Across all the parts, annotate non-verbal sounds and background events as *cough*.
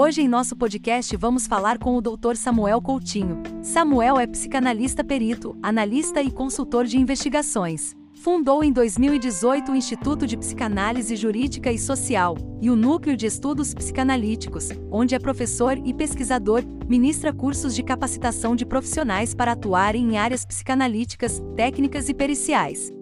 Hoje em nosso podcast vamos falar com o Dr. Samuel Coutinho. Samuel é psicanalista perito, analista e consultor de investigações. Fundou em 2018 o Instituto de Psicanálise Jurídica e Social e o Núcleo de Estudos Psicanalíticos, onde é professor e pesquisador, ministra cursos de capacitação de profissionais para atuarem em áreas psicanalíticas, técnicas e periciais.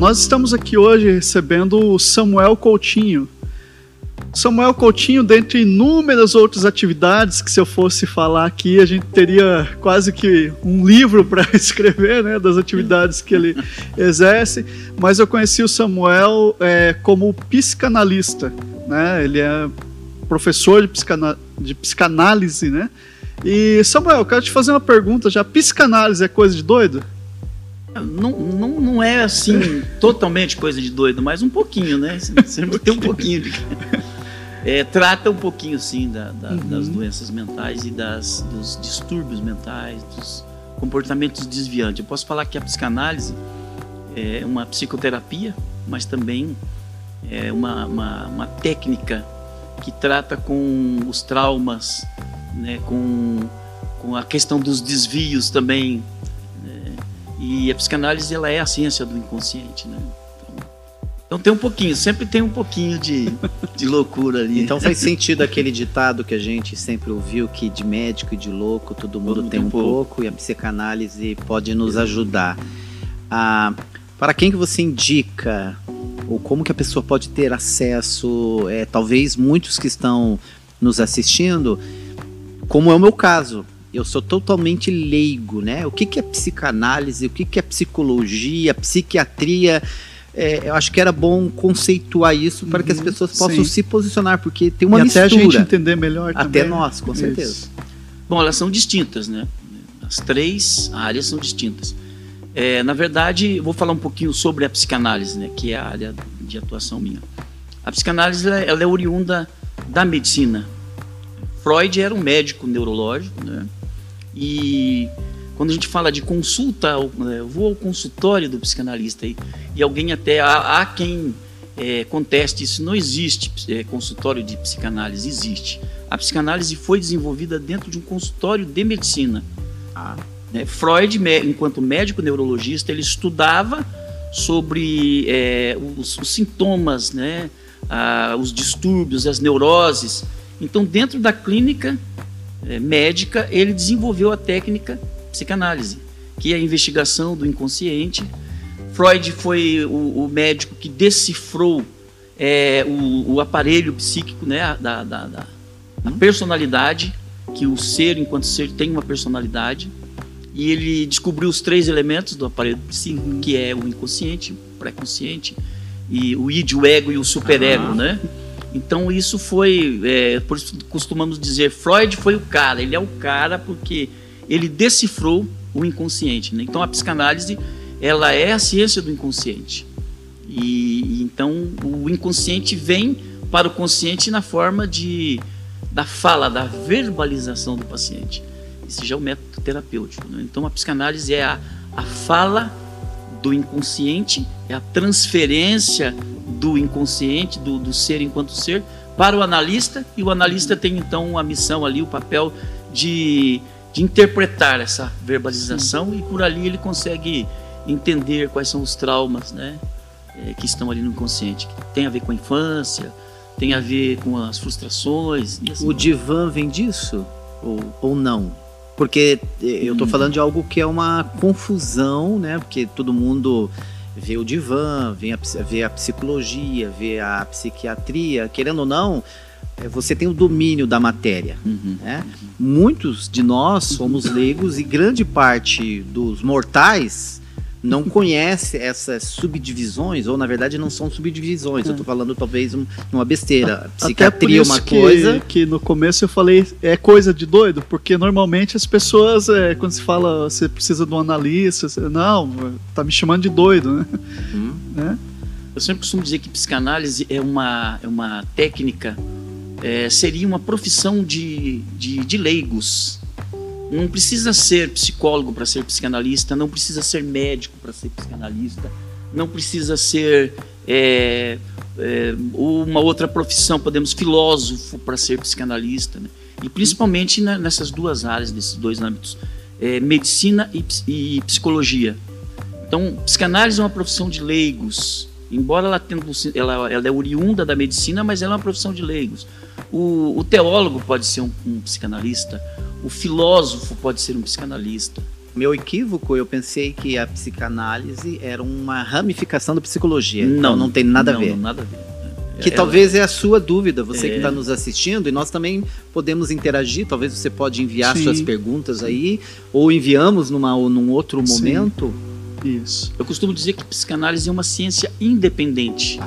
Nós estamos aqui hoje recebendo o Samuel Coutinho. Samuel Coutinho, dentre inúmeras outras atividades que se eu fosse falar aqui, a gente teria quase que um livro para *laughs* escrever, né, das atividades que ele exerce, mas eu conheci o Samuel é, como psicanalista, né, ele é professor de, psicana de psicanálise, né, e Samuel, quero te fazer uma pergunta já, psicanálise é coisa de doido? Não, não, não é assim totalmente coisa de doido, mas um pouquinho, né? Sempre tem um pouquinho de. É, trata um pouquinho, sim, da, da, uhum. das doenças mentais e das, dos distúrbios mentais, dos comportamentos desviantes. Eu posso falar que a psicanálise é uma psicoterapia, mas também é uma, uma, uma técnica que trata com os traumas, né, com, com a questão dos desvios também e a psicanálise ela é a ciência do inconsciente, né? Então, então tem um pouquinho, sempre tem um pouquinho de, de loucura ali. Então faz sentido aquele ditado que a gente sempre ouviu que de médico e de louco todo mundo, todo tem, um pouco. pouco. e a psicanálise pode nos ajudar. Ah, para quem que você indica ou como que a pessoa pode ter acesso? É, talvez muitos que estão nos assistindo, como é o meu caso, eu sou totalmente leigo, né? O que, que é psicanálise, o que, que é psicologia, psiquiatria. É, eu acho que era bom conceituar isso para uhum, que as uhum. pessoas possam sim. se posicionar, porque tem uma e mistura. Até a gente entender melhor Até nós, com certeza. Isso. Bom, elas são distintas, né? As três áreas são distintas. É, na verdade, eu vou falar um pouquinho sobre a psicanálise, né? Que é a área de atuação minha. A psicanálise ela é oriunda da medicina. Freud era um médico neurológico, né? E quando a gente fala de consulta, né, eu vou ao consultório do psicanalista e, e alguém até há, há quem é, conteste isso. Não existe é, consultório de psicanálise, existe. A psicanálise foi desenvolvida dentro de um consultório de medicina. Ah. Né? Freud, enquanto médico neurologista, ele estudava sobre é, os, os, sintomas, né? Ah, os distúrbios, as neuroses. Então, dentro da clínica, médica, ele desenvolveu a técnica psicanálise, que é a investigação do inconsciente. Freud foi o, o médico que decifrou é, o, o, aparelho psíquico, né, da, da, da, da, personalidade, que o ser, enquanto ser, tem uma personalidade. E ele descobriu os três elementos do aparelho psíquico, que é o inconsciente, o pré-consciente, e o id, o ego e o superego, ah. né? Então isso foi, é, por isso costumamos dizer, Freud foi o cara, ele é o cara porque ele decifrou o inconsciente. Né? Então a psicanálise ela é a ciência do inconsciente. E, então o inconsciente vem para o consciente na forma de da fala, da verbalização do paciente. Esse já é o método terapêutico. Né? Então a psicanálise é a, a fala do inconsciente, é a transferência do inconsciente, do, do ser enquanto ser, para o analista, e o analista tem então a missão ali, o papel de, de interpretar essa verbalização, e por ali ele consegue entender quais são os traumas né, é, que estão ali no inconsciente, que tem a ver com a infância, tem a ver com as frustrações. Assim o divã vem disso? Ou, ou não? Porque eu estou hum. falando de algo que é uma confusão, né? Porque todo mundo vê o divã, vê a, vê a psicologia, vê a psiquiatria, querendo ou não, é, você tem o domínio da matéria. Uhum, né? Uhum. Muitos de nós somos leigos e grande parte dos mortais não conhece essas subdivisões, ou na verdade não são subdivisões, é. eu tô falando talvez um, uma besteira. Psiquiatria é uma que, coisa. Que no começo eu falei é coisa de doido, porque normalmente as pessoas, é, quando se fala você precisa de um analista, você, não, tá me chamando de doido, né? Hum. né? Eu sempre costumo dizer que psicanálise é uma, é uma técnica, é, seria uma profissão de, de, de leigos. Não precisa ser psicólogo para ser psicanalista, não precisa ser médico para ser psicanalista, não precisa ser é, é, uma outra profissão, podemos filósofo para ser psicanalista, né? e principalmente nessas duas áreas, nesses dois âmbitos, é, medicina e, e, psicologia. Então, psicanálise é uma profissão de leigos, embora ela, tenha, ela, ela é oriunda da medicina, mas ela é uma profissão de leigos. O, o teólogo pode ser um, um psicanalista, o filósofo pode ser um psicanalista. Meu equívoco, eu pensei que a psicanálise era uma ramificação da psicologia. Não, então não tem nada não, a ver. Não, nada a ver. Que Ela... talvez é a sua dúvida, você é. que está nos assistindo, e nós também podemos interagir. Talvez você pode enviar Sim. suas perguntas aí, ou enviamos numa, ou num outro momento. Sim. Isso. Eu costumo dizer que psicanálise é uma ciência independente.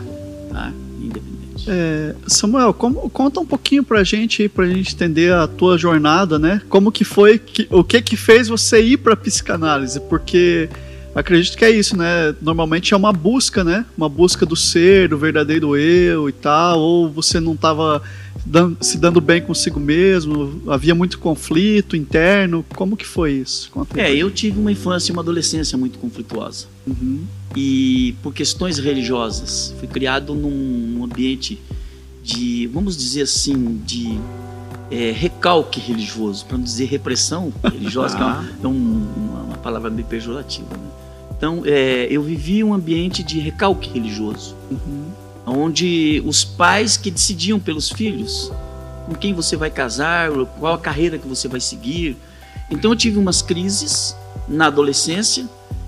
Tá? Independente. É, Samuel, como, conta um pouquinho pra gente, pra gente entender a tua jornada, né? Como que foi, que, o que que fez você ir pra psicanálise? Porque acredito que é isso, né? Normalmente é uma busca, né? Uma busca do ser, do verdadeiro eu e tal, ou você não estava se dando bem consigo mesmo, havia muito conflito interno. Como que foi isso? Conta é, eu tive uma infância e uma adolescência muito conflituosa. Uhum. E por questões religiosas, fui criado num ambiente de, vamos dizer assim, de é, recalque religioso, para não dizer repressão *laughs* religiosa, que é, uma, é um, uma, uma, palavra bem pejorativa. Né? Então, é, eu vivi um ambiente de recalque religioso, uhum. Onde os pais que decidiam pelos filhos com quem você vai casar, qual a carreira que você vai seguir. Então, eu tive umas crises na adolescência.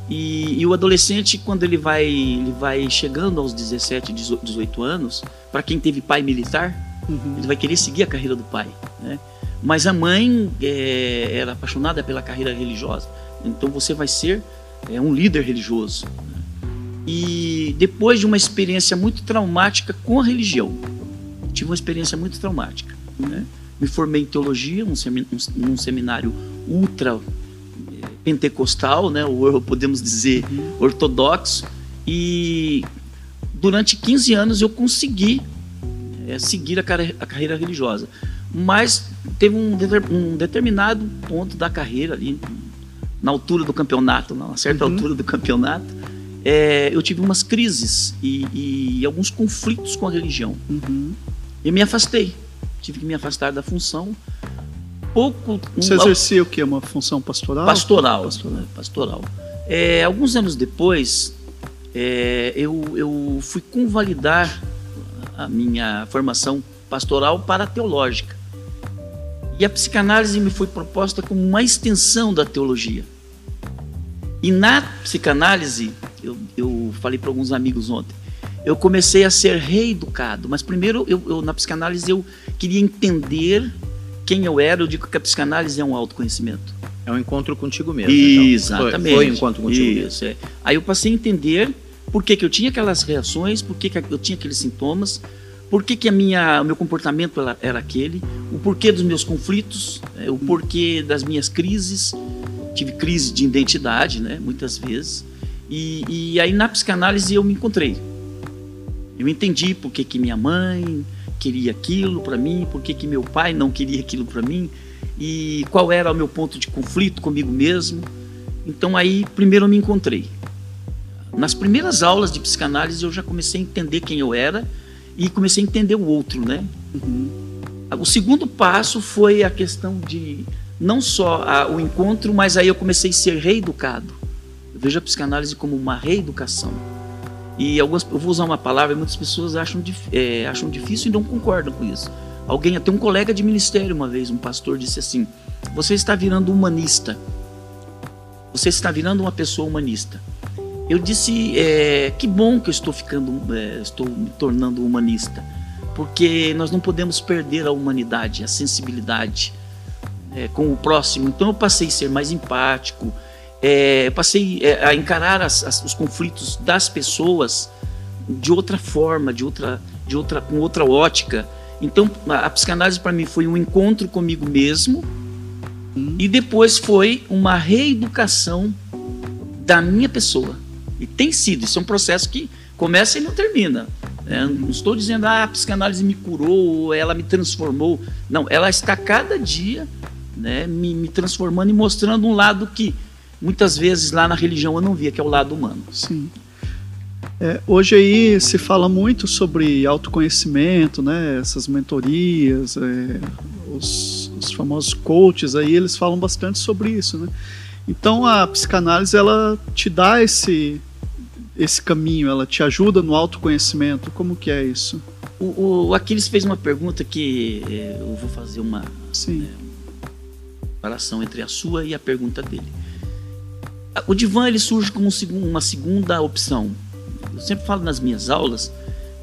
E, e, o adolescente, quando ele vai, ele vai chegando aos 17, 18 anos, para quem teve pai militar, uhum. ele vai querer seguir a carreira do pai. Né? Mas a mãe é, era apaixonada pela carreira religiosa. Então você vai ser é um líder religioso. E depois de uma experiência muito traumática com a religião, tive uma experiência muito traumática. Né? Me formei em teologia, num seminário ultra eh, pentecostal, né? ou podemos dizer ortodoxo, e durante 15 anos eu consegui é, seguir a, a, carreira religiosa. Mas teve um, um determinado ponto da carreira ali, na altura do campeonato, na certa uhum. altura do campeonato, é, eu tive umas crises e, e, alguns conflitos com a religião. Uhum. E me afastei. Tive que me afastar da função. Pouco. Você um, exercia o que? Uma função pastoral? Pastoral. Pastoral. pastoral. É, alguns anos depois, é, eu, eu fui convalidar a minha formação pastoral para teológica. E a psicanálise me foi proposta como uma extensão da teologia. E na psicanálise, eu, eu falei para alguns amigos ontem, eu comecei a ser reeducado. Mas primeiro, eu, eu, na psicanálise, eu queria entender quem eu era. Eu digo que a psicanálise é um autoconhecimento. É um encontro contigo mesmo. Exatamente. Então. Foi, foi um encontro contigo Isso, mesmo. É. Aí eu passei a entender por que, que eu tinha aquelas reações, por que, que eu tinha aqueles sintomas, por que, que a minha, o meu comportamento era, era aquele, o porquê dos meus conflitos, é, o porquê das minhas crises tive crise de identidade, né, muitas vezes. E, e aí na psicanálise eu me encontrei. Eu entendi por que, que minha mãe queria aquilo para mim, por que, que meu pai não queria aquilo para mim e qual era o meu ponto de conflito comigo mesmo. Então aí primeiro eu me encontrei. Nas primeiras aulas de psicanálise eu já comecei a entender quem eu era e comecei a entender o outro, né? Uhum. O segundo passo foi a questão de não só a, o encontro, mas aí eu comecei a ser reeducado. Eu vejo a psicanálise como uma reeducação. E algumas, eu vou usar uma palavra e muitas pessoas acham, é, acham difícil e não concordam com isso. Alguém, até um colega de ministério uma vez, um pastor, disse assim: Você está virando humanista. Você está virando uma pessoa humanista. Eu disse: é, Que bom que eu estou ficando, é, estou me tornando humanista, porque nós não podemos perder a humanidade, a sensibilidade é, com o próximo. Então eu passei a ser mais empático, é, passei é, a encarar as, as, os conflitos das pessoas de outra forma, de outra, de outra, com outra ótica. Então a, a psicanálise para mim foi um encontro comigo mesmo hum. e depois foi uma reeducação da minha pessoa. E tem sido, isso é um processo que começa e não termina. É, não estou dizendo ah, a psicanálise me curou, ela me transformou. Não, ela está cada dia né, me, me transformando e mostrando um lado que muitas vezes lá na religião eu não via, que é o lado humano. Sim. É, hoje aí se fala muito sobre autoconhecimento, né? Essas mentorias, é, os, os, famosos coaches aí, eles falam bastante sobre isso, né? Então a psicanálise ela te dá esse esse caminho, ela te ajuda no autoconhecimento. Como que é isso? O, o Aquiles fez uma pergunta que é, eu vou fazer uma, Sim. É, comparação entre a sua e a pergunta dele. O divã ele surge como uma segunda opção. Eu sempre falo nas minhas aulas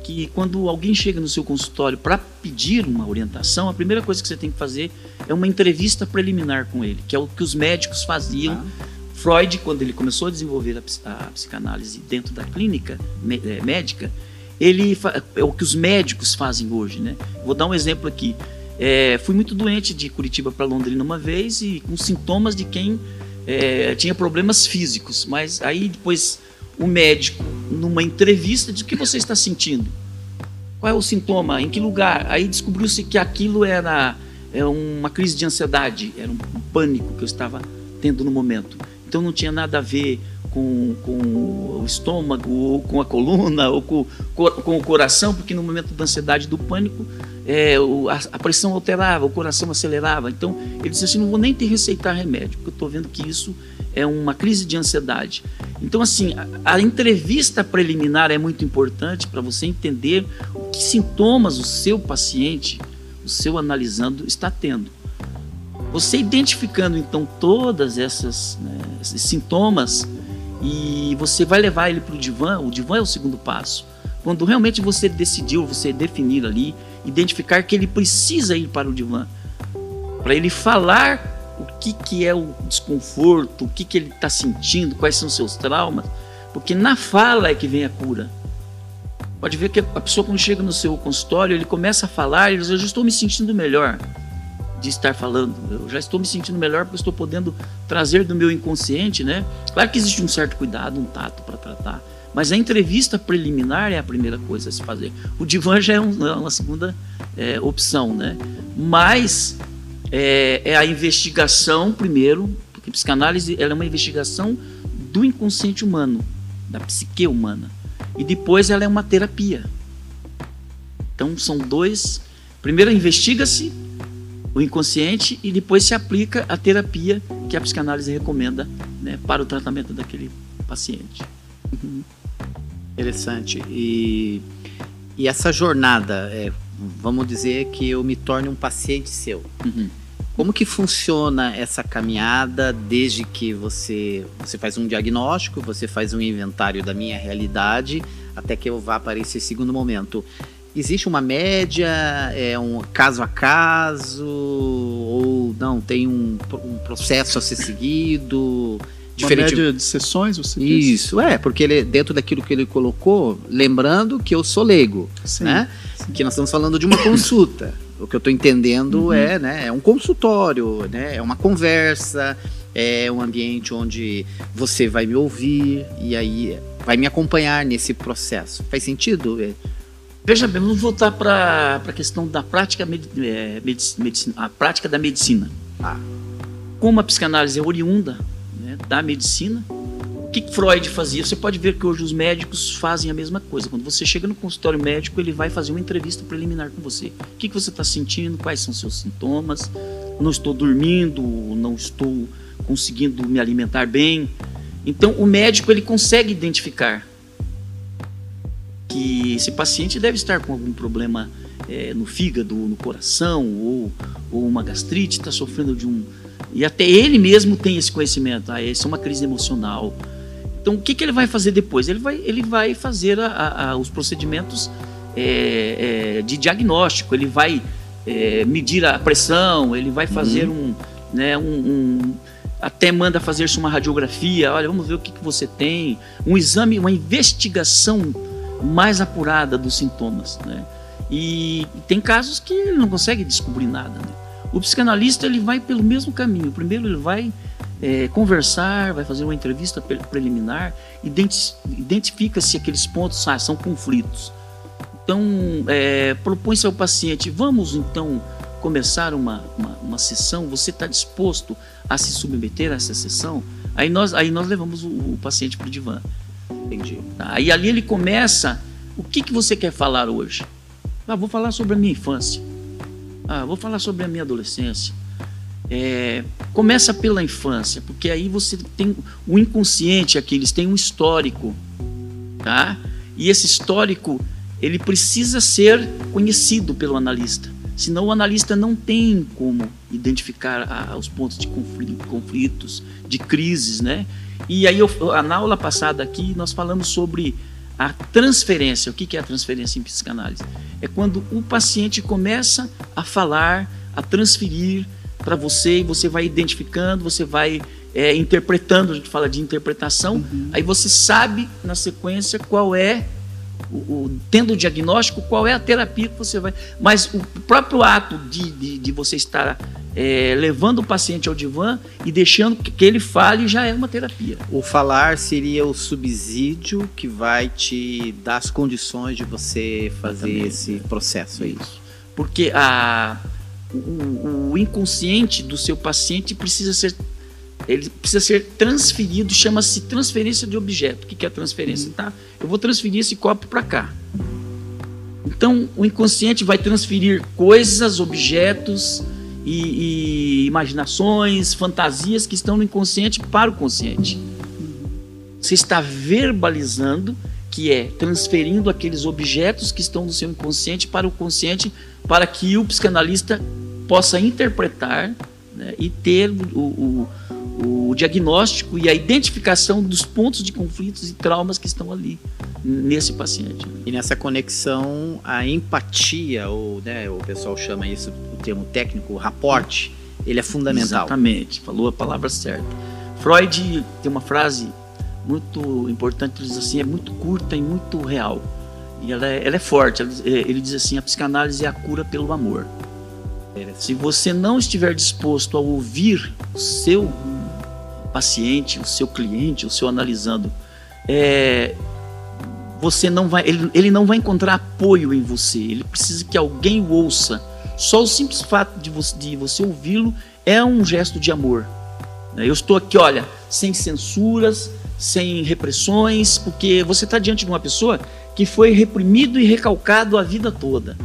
que quando alguém chega no seu consultório para pedir uma orientação, a primeira coisa que você tem que fazer é uma entrevista preliminar com ele, que é o que os médicos faziam. Ah. Freud, quando ele começou a desenvolver a, a psicanálise dentro da clínica é, médica, ele é o que os médicos fazem hoje, né? Vou dar um exemplo aqui. É, fui muito doente de Curitiba para Londrina uma vez e com sintomas de quem é, tinha problemas físicos, mas aí depois o médico, numa entrevista, diz o que você está sentindo? Qual é o sintoma? Em que lugar? Aí descobriu-se que aquilo era, era uma crise de ansiedade, era um pânico que eu estava tendo no momento. Então não tinha nada a ver com, com o estômago, ou com a coluna, ou com, com o coração, porque no momento da ansiedade, do pânico, é, a, pressão alterava, o coração acelerava. Então ele disse assim: não vou nem te receitar remédio, porque eu estou vendo que isso é uma crise de ansiedade. Então, assim, a, a entrevista preliminar é muito importante para você entender que sintomas o seu paciente, o seu analisando, está tendo. Você identificando então todas essas né, esses sintomas e você vai levar ele para o divã. O divã é o segundo passo. Quando realmente você decidiu, você definir ali, identificar que ele precisa ir para o divã, para ele falar o que, que é o desconforto, o que, que ele está sentindo, quais são seus traumas, porque na fala é que vem a cura. Pode ver que a pessoa quando chega no seu consultório, ele começa a falar, ele diz, eu já estou me sentindo melhor de estar falando, eu já estou me sentindo melhor porque estou podendo trazer do meu inconsciente, né? Claro que existe um certo cuidado, um tato para tratar, mas a entrevista preliminar é a primeira coisa a se fazer. O divã já é, é uma segunda é, opção, né? Mas é, é, a investigação primeiro, porque a psicanálise ela é uma investigação do inconsciente humano, da psique humana, e depois ela é uma terapia. Então são dois. Primeiro investiga-se o inconsciente e depois se aplica a terapia que a psicanálise recomenda né, para o tratamento daquele paciente. Uhum. Interessante. E, e essa jornada, é, vamos dizer que eu me torne um paciente seu. Uhum. Como que funciona essa caminhada desde que você, você faz um diagnóstico, você faz um inventário da minha realidade, até que eu vá para esse segundo momento? Existe uma média, é um caso a caso, ou não, tem um, um processo a ser seguido? Diferente... Uma média de sessões, você Isso, é, porque ele, dentro daquilo que ele colocou, lembrando que eu sou leigo, sim, né? Sim. Que nós estamos falando de uma consulta. O que eu estou entendendo uhum. é, né, é um consultório, né, é uma conversa, é um ambiente onde você vai me ouvir e aí vai me acompanhar nesse processo. Faz sentido? Veja bem, vamos voltar para a questão da prática, é, medicina, a prática da medicina. Ah. Como a psicanálise é oriunda né, da medicina, que Freud fazia? Você pode ver que hoje os médicos fazem a mesma coisa. Quando você chega no consultório médico, ele vai fazer uma entrevista preliminar com você. O que, que você está sentindo? Quais são seus sintomas? Não estou dormindo, não estou conseguindo me alimentar bem. Então, o médico ele consegue identificar que esse paciente deve estar com algum problema é, no fígado, no coração, ou, ou uma gastrite, está sofrendo de um. E até ele mesmo tem esse conhecimento. Ah, essa é uma crise emocional então, o que, que ele vai fazer depois? Ele vai, ele vai fazer a, a, os procedimentos é, é, de diagnóstico, ele vai é, medir a pressão, ele vai fazer uhum. um, né, um, um, até manda fazer-se uma radiografia, olha, vamos ver o que, que você tem, um exame, uma investigação mais apurada dos sintomas, né? E, tem casos que ele não consegue descobrir nada. Né? O psicanalista ele vai pelo mesmo caminho. Primeiro ele vai é, conversar, vai fazer uma entrevista preliminar, identifica se aqueles pontos ah, são conflitos. Então, é, propõe-se ao paciente, vamos então começar uma, uma, uma sessão, você está disposto a se submeter a essa sessão? Aí nós, aí nós levamos o, o paciente para o divã. Entendi. Tá? Aí ali ele começa, o que, que você quer falar hoje? Ah, vou falar sobre a minha infância. Ah, vou falar sobre a minha adolescência. É, começa pela infância, porque aí você tem o inconsciente aqui, eles têm um histórico, tá? E esse histórico ele precisa ser conhecido pelo analista. Senão o analista não tem como identificar a, os pontos de conflito, conflitos, de crises, né? E aí, eu, na aula passada aqui, nós falamos sobre a transferência. O que é a transferência em psicanálise? É quando o paciente começa a falar, a transferir para você e você vai identificando, você vai é, interpretando, a gente fala de interpretação, uhum. aí você sabe na sequência qual é o, o, tendo o diagnóstico, qual é a terapia que você vai. Mas o próprio ato de, de, de você estar é, levando o paciente ao divã e deixando que, ele fale já é uma terapia. O falar seria o subsídio que vai te dar as condições de você fazer Exatamente. esse processo aí. Isso. Porque a, o, o inconsciente do seu paciente precisa ser ele precisa ser transferido, chama-se transferência de objeto. O que é transferência? Tá? Eu vou transferir esse copo para cá. Então, o inconsciente vai transferir coisas, objetos e, e, imaginações, fantasias que estão no inconsciente para o consciente. Você está verbalizando, que é transferindo aqueles objetos que estão no seu inconsciente para o consciente, para que o psicanalista possa interpretar né, e ter o, o o diagnóstico e a identificação dos pontos de conflitos e traumas que estão ali nesse paciente. E nessa conexão, a empatia, ou né, o pessoal chama isso, o termo técnico, o raporte, ele é fundamental. Exatamente, falou a palavra certa. Freud tem uma frase muito importante, ele diz assim, é muito curta e muito real. E ela é, ela é forte, ele diz assim, a psicanálise é a cura pelo amor. Se você não estiver disposto a ouvir o seu paciente, o seu cliente, o seu analisando, é, você não vai, ele, ele não vai encontrar apoio em você. Ele precisa que alguém o ouça. Só o simples fato de você, de você ouvi-lo é um gesto de amor. Eu estou aqui, olha, sem censuras, sem repressões, porque você está diante de uma pessoa que foi reprimido e recalcado a vida toda.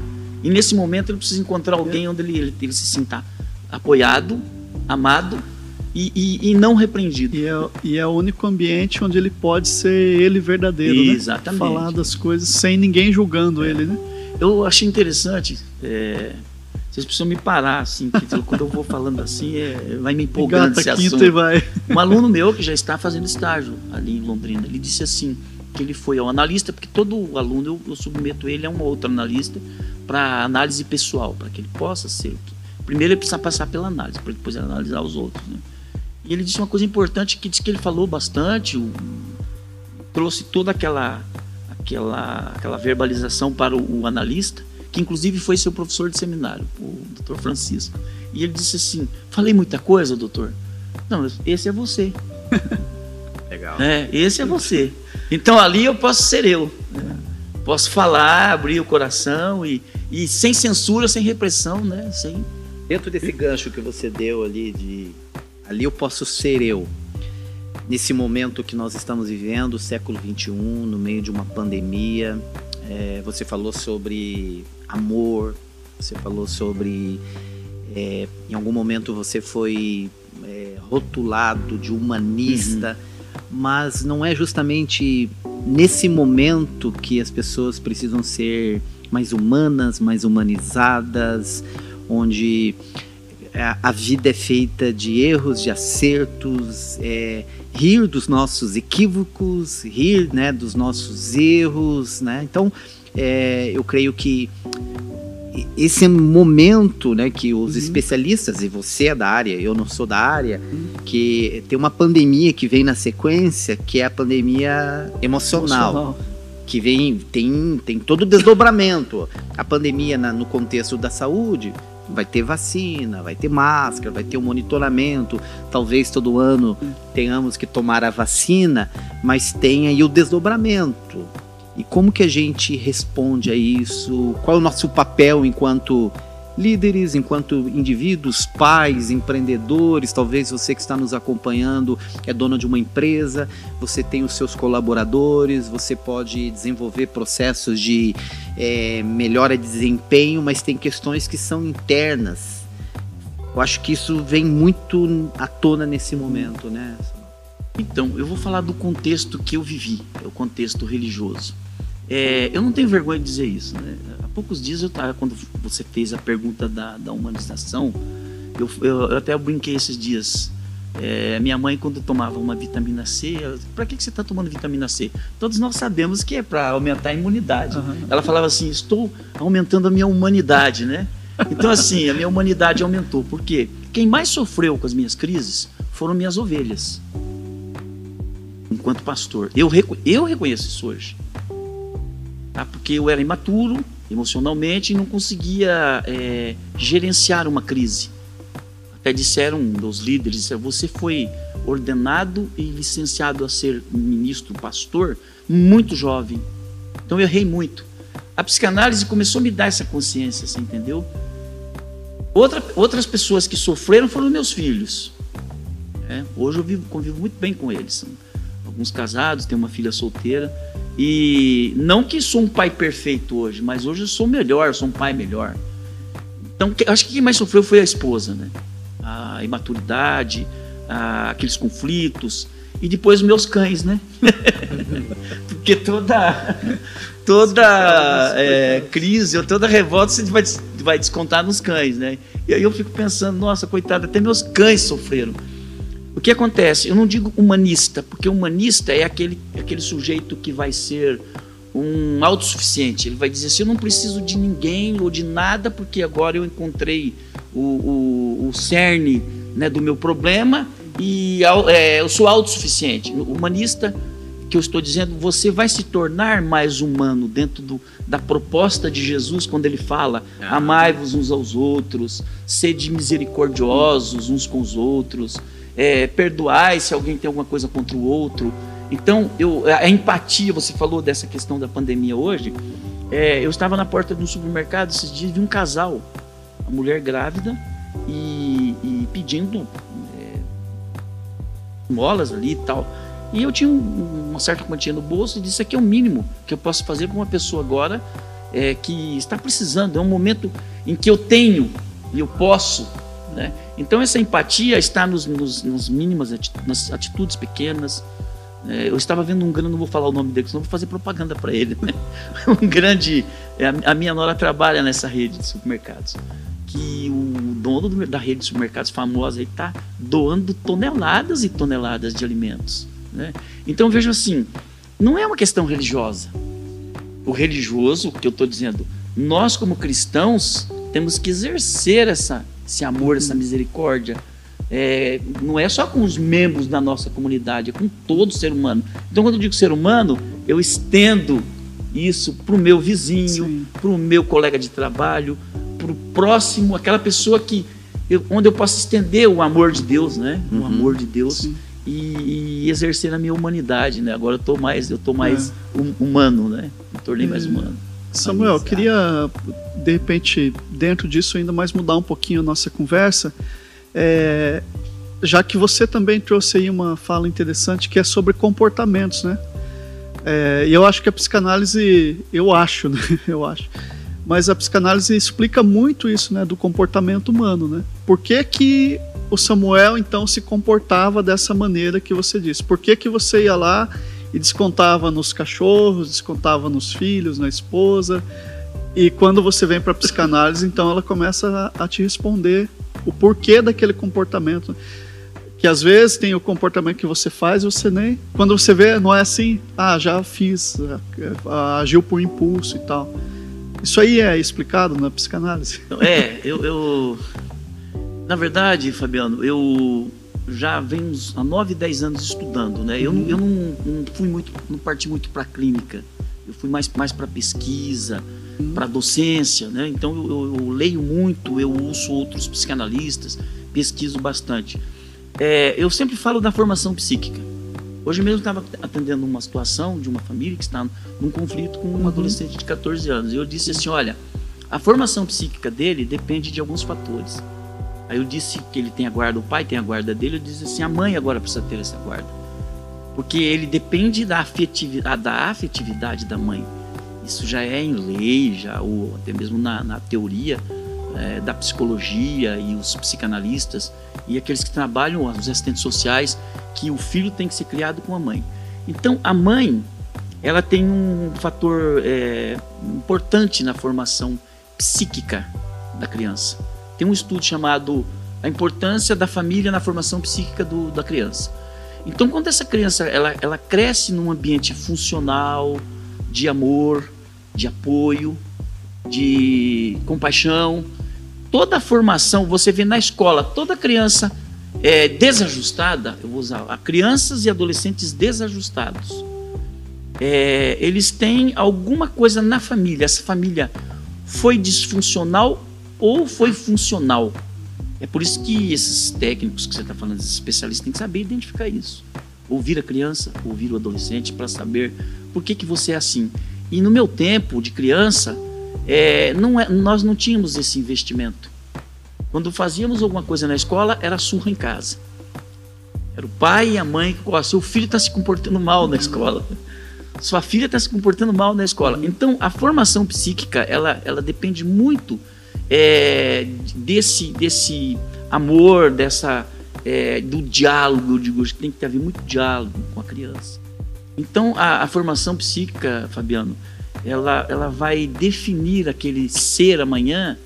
E nesse momento ele precisa encontrar alguém onde ele, ele, ele se sinta apoiado, amado e, e, e não repreendido. E é, e é, o único ambiente onde ele pode ser ele verdadeiro, né? Exatamente. né? Falar das coisas sem ninguém julgando é. ele, né? Eu achei interessante. É, vocês precisam me parar, assim, que quando eu vou falando assim, é, vai me empolgando Gata, esse assunto. E vai. Um aluno meu que já está fazendo estágio ali em Londrina, ele disse assim, que ele foi ao analista, porque todo aluno eu, eu submeto ele a um outro analista para análise pessoal, para que ele possa ser. Primeiro ele precisa passar pela análise, para depois analisar os outros. Né? E ele disse uma coisa importante que disse que ele falou bastante, o, trouxe toda aquela, aquela, aquela verbalização para o, o, analista, que inclusive foi seu professor de seminário, o doutor Francisco. E ele disse assim: Falei muita coisa, doutor? Não, esse é você. *laughs* Legal. É, esse é você. Então ali eu posso ser eu. Né? Posso falar, abrir o coração e, e sem censura, sem repressão, né? Sem... Dentro desse gancho que você deu ali de Ali eu posso ser eu. Nesse momento que nós estamos vivendo, século 21, no meio de uma pandemia, é, você falou sobre amor, você falou sobre. É, em algum momento você foi é, rotulado de humanista, uhum. mas não é justamente nesse momento que as pessoas precisam ser mais humanas, mais humanizadas, onde é, a vida é feita de erros, de acertos, é, rir dos nossos equívocos, rir né, dos nossos erros, né? Então, é, eu creio que esse momento, né, que os uhum. especialistas e você é da área, eu não sou da área, uhum. que tem uma pandemia que vem na sequência, que é a pandemia emocional. emocional. Que vem, tem, tem todo o desdobramento. A pandemia na, no contexto da saúde, vai ter vacina, vai ter máscara, vai ter o um monitoramento. Talvez todo ano tenhamos que tomar a vacina, mas tem aí o desdobramento. E como que a gente responde a isso? Qual é o nosso papel enquanto líderes, enquanto indivíduos, pais, empreendedores, talvez você que está nos acompanhando é dono de uma empresa, você tem os seus colaboradores, você pode desenvolver processos de é, melhora de desempenho, mas tem questões que são internas. Eu acho que isso vem muito à tona nesse momento, né? Então, eu vou falar do contexto que eu vivi, é o contexto religioso. É, eu não tenho vergonha de dizer isso. Né? Há poucos dias eu estava, quando você fez a pergunta da, da humanização, eu, eu, eu até brinquei esses dias. É, minha mãe, quando tomava uma vitamina C, para que, que você está tomando vitamina C? Todos nós sabemos que é para aumentar a imunidade. Uhum. Ela falava assim: estou aumentando a minha humanidade, né? Então, assim, a minha humanidade aumentou. Por quê? Quem mais sofreu com as minhas crises foram minhas ovelhas. Enquanto pastor. Eu, eu reconheço isso hoje tá? porque eu era imaturo emocionalmente e não conseguia é, gerenciar uma crise. Até disseram um dos líderes: você foi ordenado e licenciado a ser ministro, pastor, muito jovem. Então eu errei muito. A psicanálise começou a me dar essa consciência, você entendeu? Outra, outras pessoas que sofreram foram meus filhos. É, hoje eu vivo, convivo muito bem com eles. São alguns casados, tenho uma filha solteira. E não que sou um pai perfeito hoje, mas hoje eu sou melhor, sou um pai melhor. Então, acho que quem mais sofreu foi a esposa, né? A imaturidade, a, aqueles conflitos e depois meus cães, né? *laughs* Porque toda toda é, crise ou toda revolta você vai, vai descontar nos cães, né? E aí eu fico pensando, nossa, coitado, até meus cães sofreram. O que acontece? Eu não digo humanista, porque humanista é aquele, aquele sujeito que vai ser um autossuficiente. Ele vai dizer assim: eu não preciso de ninguém ou de nada, porque agora eu encontrei o, o, o cerne né, do meu problema e é, eu sou autossuficiente. Humanista, que eu estou dizendo, você vai se tornar mais humano dentro do, da proposta de Jesus quando ele fala: ah. amai-vos uns aos outros, sede misericordiosos uns com os outros é, perdoar se alguém tem alguma coisa contra o outro. Então, eu, a empatia, você falou dessa questão da pandemia hoje. É, eu estava na porta de um supermercado esses dias vi um casal, a mulher grávida e, e pedindo é, molas ali e tal. E eu tinha um, uma certa quantia no bolso e disse: aqui é o mínimo que eu posso fazer para uma pessoa agora é, que está precisando. É um momento em que eu tenho e eu posso né? Então essa empatia está nos, nos, nos mínimas atitudes, nas atitudes pequenas. É, eu estava vendo um grande, não vou falar o nome dele, senão vou fazer propaganda para ele. Né? *laughs* Um grande, é, a minha nora trabalha nessa rede de supermercados, que o dono da rede de supermercados famosa está doando toneladas e toneladas de alimentos. Né? Então vejo assim, não é uma questão religiosa. O religioso, que eu estou dizendo, nós como cristãos temos que exercer essa esse amor, essa misericórdia. É, não é só com os membros da nossa comunidade, é com todo ser humano. Então, quando eu digo ser humano, eu estendo isso para o meu vizinho, para o meu colega de trabalho, para o próximo, aquela pessoa que eu, onde eu posso estender o amor de Deus, né? Uhum. O amor de Deus e, e, exercer a minha humanidade, né? Agora eu tô mais, eu tô mais é. hum, humano, né? Me tornei mais é. humano. Samuel, eu queria, de repente, dentro disso, ainda mais mudar um pouquinho a nossa conversa, é, já que você também trouxe aí uma fala interessante que é sobre comportamentos, né? É, e eu acho que a psicanálise, eu acho, né? *laughs* Eu acho. Mas a psicanálise explica muito isso, né? Do comportamento humano, né? Por que que o Samuel, então, se comportava dessa maneira que você disse? Por que que você ia lá e descontava nos cachorros, descontava nos filhos, na esposa. E quando você vem para a psicanálise, então ela começa a, a, te responder o porquê daquele comportamento. Que às vezes tem o comportamento que você faz, você nem. Quando você vê, não é assim, ah, já fiz, agiu por impulso e tal. Isso aí é explicado na psicanálise? É, eu, eu na verdade, Fabiano, eu já venho há 9, 10 anos estudando, né? Eu, eu não, não fui muito, não parti muito para clínica. Eu fui mais, mais para pesquisa, para docência, né? Então eu, eu, eu, leio muito, eu ouço outros psicanalistas, pesquiso bastante. É, eu sempre falo da formação psíquica. Hoje mesmo estava atendendo uma situação de uma família que está num conflito com um uhum. adolescente de 14 anos. E eu disse assim: olha, A formação psíquica dele depende de alguns fatores. Aí eu disse que ele tem a guarda, o pai tem a guarda dele, eu disse assim, a mãe agora precisa ter essa guarda. Porque ele depende da afetividade, da, afetividade da mãe. Isso já é em lei, já, ou até mesmo na, na teoria é, da psicologia e os psicanalistas e aqueles que trabalham, os assistentes sociais, que o filho tem que ser criado com a mãe. Então, a mãe, ela tem um fator é, importante na formação psíquica da criança. Tem um estudo chamado A Importância da Família na Formação Psíquica do, da Criança. Então, quando essa criança ela, ela cresce num ambiente funcional, de amor, de apoio, de compaixão, toda a formação, você vê na escola, toda criança é, desajustada, eu vou usar, crianças e adolescentes desajustados, é, eles têm alguma coisa na família. Essa família foi disfuncional ou foi funcional. É por isso que esses técnicos que você está falando, esses especialistas, têm que saber identificar isso. Ouvir a criança, ouvir o adolescente para saber por que, que você é assim. E no meu tempo de criança, é, não é, nós não tínhamos esse investimento. Quando fazíamos alguma coisa na escola, era surra em casa. Era o pai e a mãe que, ó, seu filho está se comportando mal na escola. Sua filha está se comportando mal na escola. Então, a formação psíquica, ela, ela depende muito é, desse, desse amor, dessa, é, do diálogo, eu digo, tem que haver muito diálogo com a criança. Então, a, a formação psíquica, Fabiano, ela, ela vai definir aquele ser amanhã,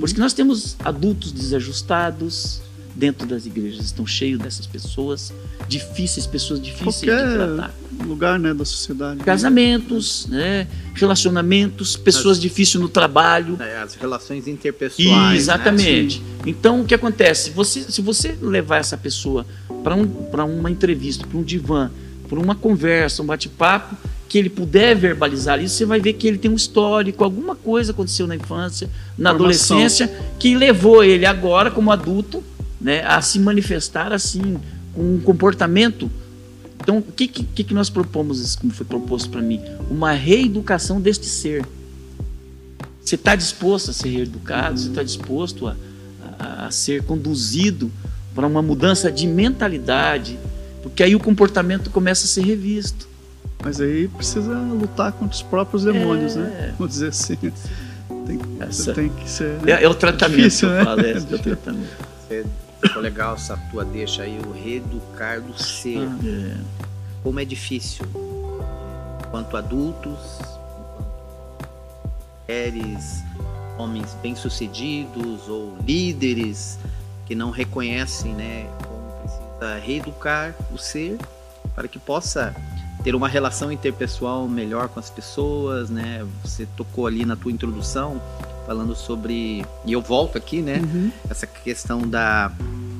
porque nós temos adultos desajustados dentro das igrejas, estão cheios dessas pessoas difíceis, pessoas difíceis Qualquer de tratar. Lugar né, da sociedade. Casamentos, né? relacionamentos, pessoas As- difíceis no trabalho. É, As relações interpessoais. né? Exatamente. Então, o que acontece? Você, se você levar essa pessoa para um, uma entrevista, para um divã, para uma conversa, um bate-papo, que ele puder verbalizar isso, você vai ver que ele tem um histórico, alguma coisa aconteceu na infância, na Formação. adolescência, que levou ele agora, como adulto, né, a se manifestar assim, com um comportamento. Então, o que, que, que nós propomos, como foi proposto para mim? Uma reeducação deste ser. Você está disposto a ser reeducado? Você está disposto a, a, a ser conduzido para uma mudança de mentalidade? Porque aí o comportamento começa a ser revisto. Mas aí precisa lutar contra os próprios demônios, É. né? Vamos dizer assim. Tem, Essa- tem que ser. É, é o tratamento Difícil, né? falo, é, *laughs* é o tratamento. Ficou legal essa tua deixa aí, o reeducar do ser. É. Como é difícil. Enquanto adultos, enquanto mulheres, homens bem-sucedidos ou líderes que não reconhecem, né, como precisa reeducar o ser para que possa ter uma relação interpessoal melhor com as pessoas, né? Você tocou ali na tua introdução falando sobre e eu volto aqui, né? Uhum. essa questão da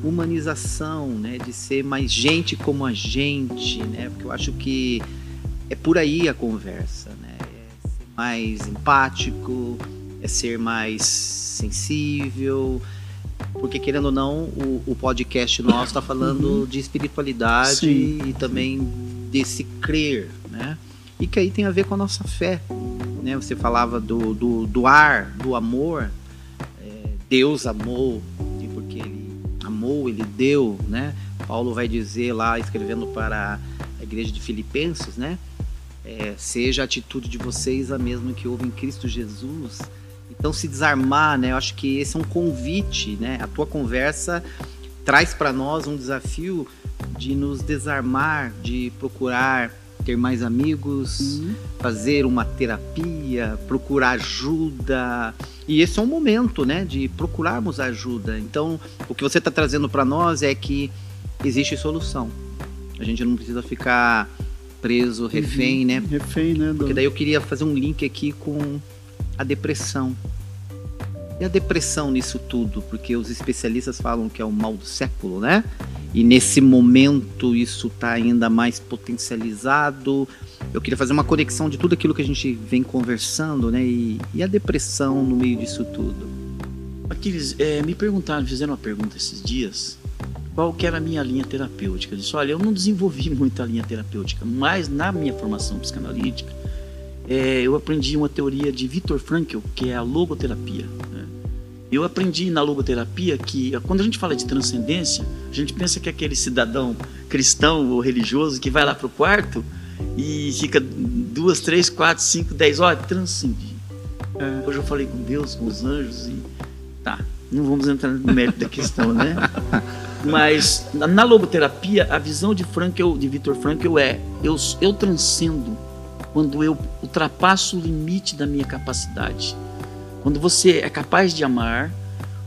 humanização, né, de ser mais gente como a gente, né, porque eu acho que é por aí a conversa, né, é ser mais empático, é ser mais sensível, porque querendo ou não, o, o podcast nosso está falando de espiritualidade Sim, e também desse crer, né, e que aí tem a ver com a nossa fé, né, você falava do, do, do ar, do amor, é, Deus amou e porque ele amou, ele deu, né? Paulo vai dizer lá, escrevendo para a igreja de Filipenses, né? É, seja a atitude de vocês a mesma que houve em Cristo Jesus. Então, se desarmar, né? Eu acho que esse é um convite, né? A tua conversa traz para nós um desafio de nos desarmar, de procurar ter mais amigos, Uhum. fazer uma terapia, procurar ajuda. E esse é um momento, né, de procurarmos ajuda. Então, o que você está trazendo para nós é que existe solução. A gente não precisa ficar preso, refém, né? Refém, né? Porque daí eu queria fazer um link aqui com a depressão. E a depressão nisso tudo? Porque os especialistas falam que é o mal do século, né? E nesse momento isso está ainda mais potencializado. Eu queria fazer uma conexão de tudo aquilo que a gente vem conversando, né? E, e a depressão no meio disso tudo. Aquiles, é, me perguntaram, fizeram uma pergunta esses dias, qual que era a minha linha terapêutica. Eu disse, olha, eu não desenvolvi *laughs* muita linha terapêutica, mas na minha formação psicanalítica, é, eu aprendi uma teoria de Viktor Frankl, que é a logoterapia. Né? Eu aprendi na logoterapia que quando a gente fala de transcendência, a gente pensa que é aquele cidadão cristão ou religioso que vai lá para o quarto e fica duas, três, quatro, cinco, dez horas, transcendi. É. Hoje eu falei com Deus, com os anjos e tá, não vamos entrar no mérito da questão, né? *laughs* Mas na logoterapia, a visão de Frankl, de Viktor Frankl é eu, eu transcendo quando eu ultrapasso o limite da minha capacidade. Quando você é capaz de amar,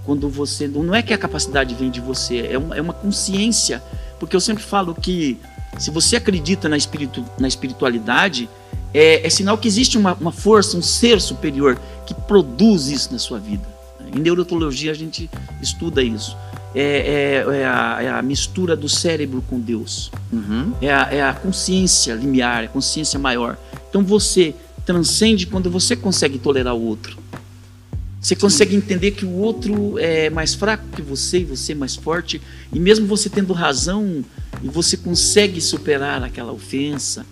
quando você. Não é que a capacidade vem de você, é uma, é uma consciência. Porque eu sempre falo que se você acredita na, espiritu, na espiritualidade, é, é sinal que existe uma, uma força, um ser superior que produz isso na sua vida. Em neurologia a gente estuda isso. É, é, é, a, é, a, mistura do cérebro com Deus. Uhum. É, a, é, a, consciência limiar, a consciência maior. Então você transcende quando você consegue tolerar o outro. Você consegue entender que o outro é mais fraco que você e você mais forte. E mesmo você tendo razão, você consegue superar aquela ofensa.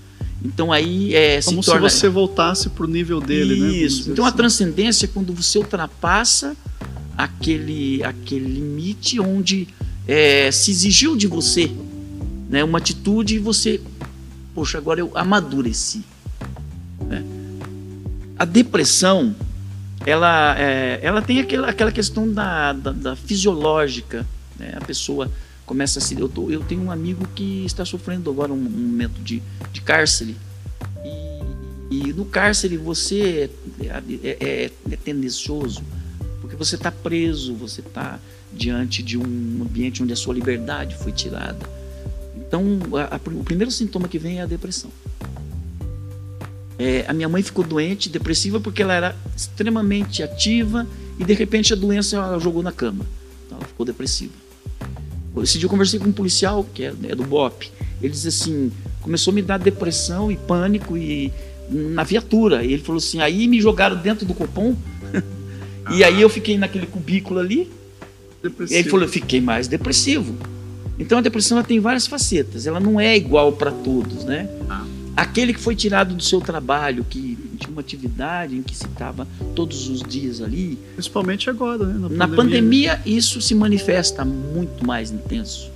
Então aí é como se, torna... se você voltasse para o nível dele, Isso. né? Isso. Então assim. a transcendência é quando você ultrapassa aquele aquele limite onde é, se exigiu de você, né, uma atitude e você, poxa, agora eu amadureci. Né? A depressão, ela, é, ela tem aquela, aquela questão da, da, da fisiológica. Né? A pessoa começa a se. Eu, tô, eu tenho um amigo que está sofrendo agora um, um momento de, de cárcere. E, e no cárcere você é, é, é, é tendencioso, porque você está preso, você está diante de um ambiente onde a sua liberdade foi tirada. Então, a, a, o primeiro sintoma que vem é a depressão. É, a minha mãe ficou doente, depressiva, porque ela era extremamente ativa e de repente a doença ela jogou na cama. Então ela ficou depressiva. Esse dia eu conversei com um policial, que é, é do BOP. Ele disse assim: começou a me dar depressão e pânico e na viatura. E ele falou assim: aí me jogaram dentro do copom. *laughs* e aí eu fiquei naquele cubículo ali. Depressivo. E aí ele falou: eu fiquei mais depressivo. Então a depressão ela tem várias facetas. Ela não é igual para todos, né? Ah. Aquele que foi tirado do seu trabalho, que tinha uma atividade em que se estava todos os dias ali. Principalmente agora, né? Na, Na pandemia, isso se manifesta muito mais intenso.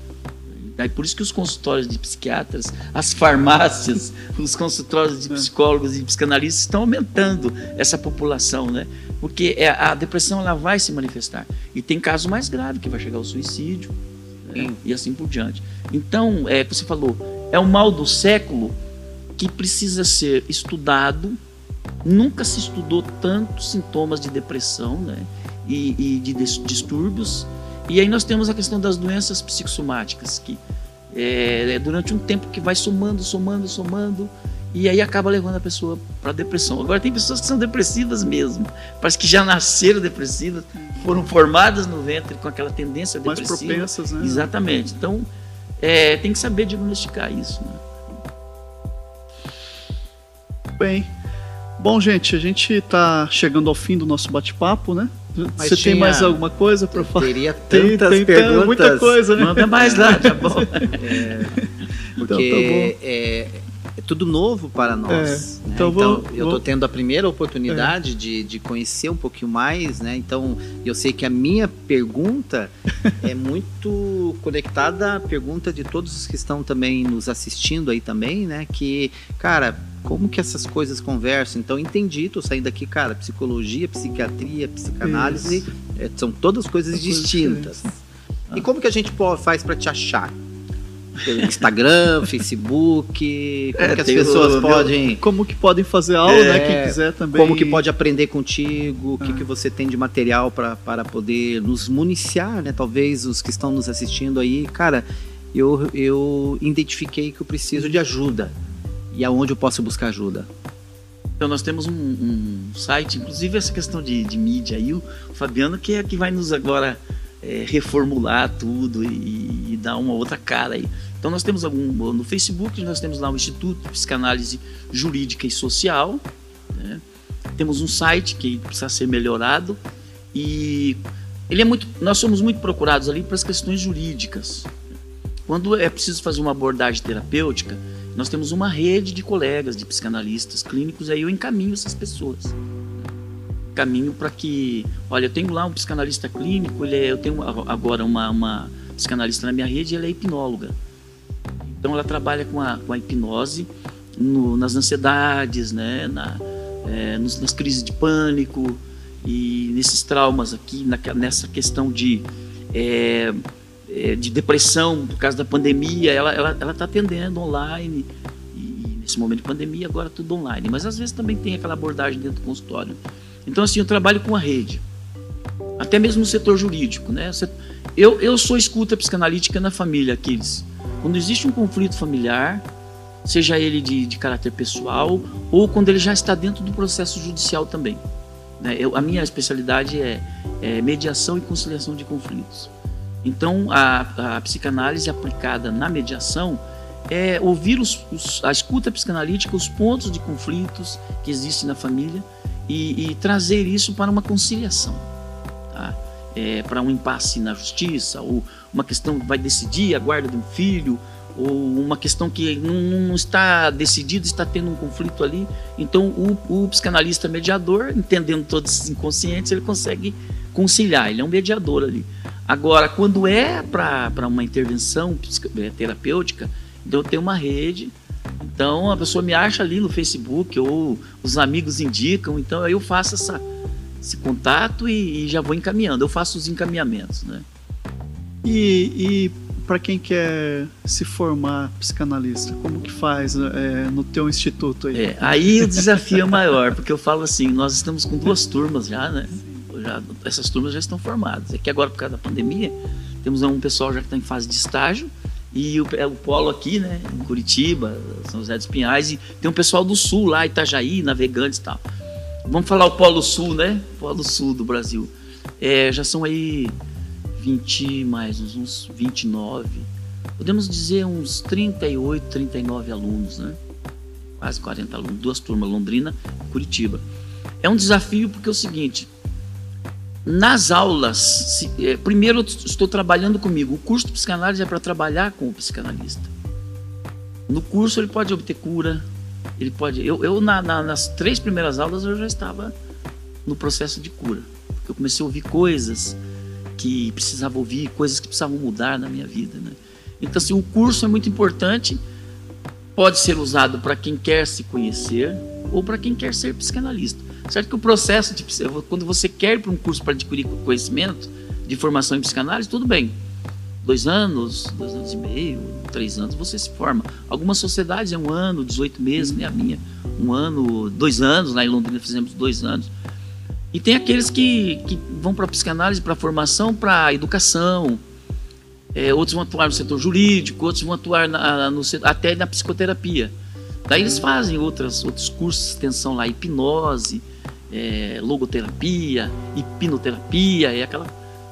É por isso que os consultórios de psiquiatras, as farmácias, *laughs* os consultórios de é. psicólogos e psicanalistas estão aumentando essa população, né? Porque é, a depressão ela vai se manifestar. E tem caso mais grave, que vai chegar ao suicídio né? e assim por diante. Então, é que você falou, é o mal do século que precisa ser estudado. Nunca se estudou tantos sintomas de depressão né? e, e de distúrbios. E aí nós temos a questão das doenças psicossomáticas, que é, é durante um tempo que vai somando, somando, somando, e aí acaba levando a pessoa para depressão. Agora tem pessoas que são depressivas mesmo, parece que já nasceram depressivas, foram formadas no ventre com aquela tendência depressiva. Mais propensas, né? Exatamente. Então é, tem que saber diagnosticar isso. Né? Bem. Bom, gente, a gente está chegando ao fim do nosso bate-papo, né? Mas Você tinha, tem mais alguma coisa para falar? Teria tantas tem, tem, perguntas. muita coisa, né? Manda mais lá, tá bom. *laughs* É, porque então, tá bom. É, é tudo novo para nós. É, né? Então, vou, então eu estou tendo a primeira oportunidade é. de, de conhecer um pouquinho mais, né? Então eu sei que a minha pergunta é *laughs* muito conectada à pergunta de todos os que estão também nos assistindo aí também, né? Que, cara, como que essas coisas conversam? Então entendi, tô saindo daqui, cara, psicologia, psiquiatria, psicanálise, é, são todas coisas distintas. E como que a gente faz para te achar? Instagram, Facebook, como é, que as pessoas o, podem. Como que podem fazer aula, é, né? Quem quiser também. Como que pode aprender contigo, o que, ah. que você tem de material para poder nos municiar, né? Talvez os que estão nos assistindo aí, cara, eu, eu identifiquei que eu preciso de ajuda. E aonde eu posso buscar ajuda? Então nós temos um, um site, inclusive essa questão de, de mídia aí, o Fabiano que é que vai nos agora é, reformular tudo e, e, dar uma outra cara aí. Então nós temos algum no Facebook, nós temos lá o Instituto de Psicanálise Jurídica e Social. Né? Temos um site que precisa ser melhorado e ele é muito, nós somos muito procurados ali para as questões jurídicas. Quando é preciso fazer uma abordagem terapêutica, nós temos uma rede de colegas, de psicanalistas clínicos, aí eu encaminho essas pessoas. Caminho para que, olha, eu tenho lá um psicanalista clínico, ele é, eu tenho agora uma, uma psicanalista na minha rede, ela é hipnóloga. Então ela trabalha com a, com a hipnose no, nas ansiedades, né, na, é, nos, nas crises de pânico e nesses traumas aqui, na, nessa questão de, é, é, de depressão por causa da pandemia, ela está ela, ela tá atendendo online. E, nesse momento de pandemia, agora tudo online. Mas às vezes também tem aquela abordagem dentro do consultório. Então, assim, eu trabalho com a rede. Até mesmo no setor jurídico, né? Eu, eu sou escuta psicanalítica na família, aqueles. Quando existe um conflito familiar, seja ele de, de caráter pessoal ou quando ele já está dentro do processo judicial também. Né? Eu, a minha especialidade é, é, mediação e conciliação de conflitos. Então, a, a psicanálise aplicada na mediação é ouvir os, os, a escuta psicanalítica, os pontos de conflitos que existem na família e, e trazer isso para uma conciliação. Tá? É, para um impasse na justiça, ou uma questão que vai decidir a guarda de um filho, ou uma questão que não, não está decidida, está tendo um conflito ali. Então, o, o, psicanalista mediador, entendendo todos esses inconscientes, ele consegue conciliar, ele é um mediador ali. Agora, quando é para uma intervenção é, terapêutica, então eu tenho uma rede, então a pessoa me acha ali no Facebook, ou os amigos indicam, então aí eu faço essa, esse contato e, e já vou encaminhando, eu faço os encaminhamentos, né? E, e para quem quer se formar psicanalista, como que faz é, no teu instituto aí? É, aí o desafio é maior, porque eu falo assim, nós estamos com duas turmas já, né? Já, essas turmas já estão formadas. É que agora, por causa da pandemia, temos um pessoal já que está em fase de estágio, e o, é o polo aqui, né, em Curitiba, São José dos Pinhais, e tem um pessoal do sul lá, Itajaí, Navegantes e tal. Vamos falar o polo sul, né? Polo sul do Brasil. É, já são aí 20 mais uns 29, podemos dizer uns 38, 39 alunos, né? Quase 40 alunos, duas turmas, Londrina e Curitiba. É um desafio porque é o seguinte, nas aulas, se, é, primeiro eu estou trabalhando comigo, o curso de psicanálise é para trabalhar com o psicanalista. No curso ele pode obter cura, ele pode. Eu, eu na, na, nas três primeiras aulas eu já estava no processo de cura, porque eu comecei a ouvir coisas que precisava ouvir, coisas que precisavam mudar na minha vida. Né? Então, assim, o curso é muito importante, pode ser usado para quem quer se conhecer ou para quem quer ser psicanalista. Certo que o processo de quando você quer ir para um curso para adquirir conhecimento de formação em psicanálise, tudo bem. Dois anos, dois anos e meio, três anos, você se forma. Algumas sociedades é um ano, 18 meses, né? A minha, um ano, dois anos, lá em Londrina fizemos dois anos. E tem aqueles que, que vão para psicanálise, para formação, para educação. É, outros vão atuar no setor jurídico, outros vão atuar na, no, até na psicoterapia. Daí eles fazem outras, outros cursos de extensão lá, hipnose, é, logoterapia, hipnoterapia, e aquela,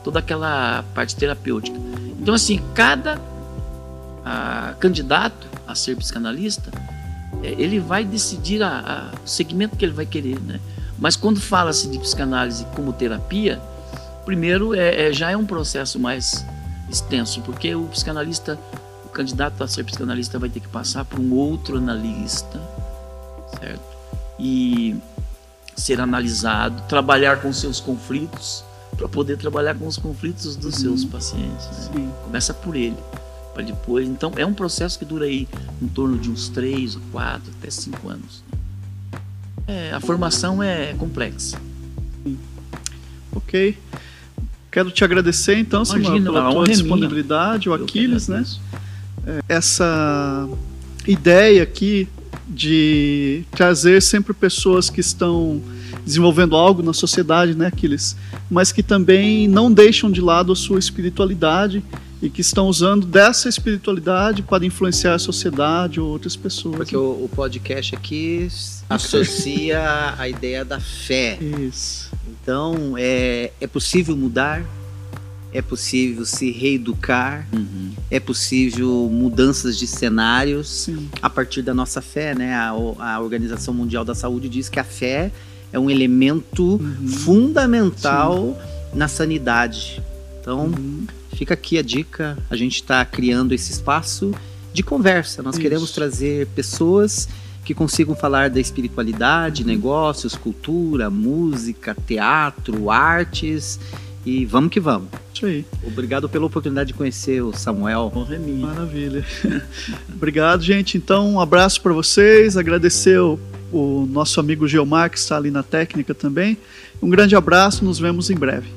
toda aquela parte terapêutica. Então, assim, cada a, candidato a ser psicanalista, é, ele vai decidir a, a, o segmento que ele vai querer, né? Mas quando fala-se de psicanálise como terapia, primeiro é, é, já é um processo mais extenso, porque o psicanalista, o candidato a ser psicanalista vai ter que passar por um outro analista, certo? E ser analisado, trabalhar com seus conflitos, para poder trabalhar com os conflitos dos uhum. seus pacientes. Né? Começa por ele, para depois. Então é um processo que dura aí em torno de uns três, quatro, até cinco anos. É, a formação é complexa. Ok. Quero te agradecer então, Samuel, pela tua disponibilidade, o Aquiles, né? É, essa ideia aqui de trazer sempre pessoas que estão desenvolvendo algo na sociedade, né, Aquiles? Mas que também não deixam de lado a sua espiritualidade e que estão usando dessa espiritualidade para influenciar a sociedade ou outras pessoas. Porque o, o podcast aqui *laughs* associa a ideia da fé. Isso. Então, é, é possível mudar, é possível se reeducar, uhum. é possível mudanças de cenários Sim. a partir da nossa fé, né? A, a, Organização Mundial da Saúde diz que a fé é um elemento uhum. fundamental Sim. na sanidade. Então, uhum. Fica aqui a dica, a gente está criando esse espaço de conversa. Nós Isso. queremos trazer pessoas que consigam falar da espiritualidade, negócios, cultura, música, teatro, artes e vamos que vamos. Isso aí. Obrigado pela oportunidade de conhecer o Samuel. Honra é minha. Maravilha. *laughs* Obrigado, gente. Então, um abraço para vocês. Agradecer o, o nosso amigo Geomar, que está ali na técnica também. Um grande abraço. Nos vemos em breve.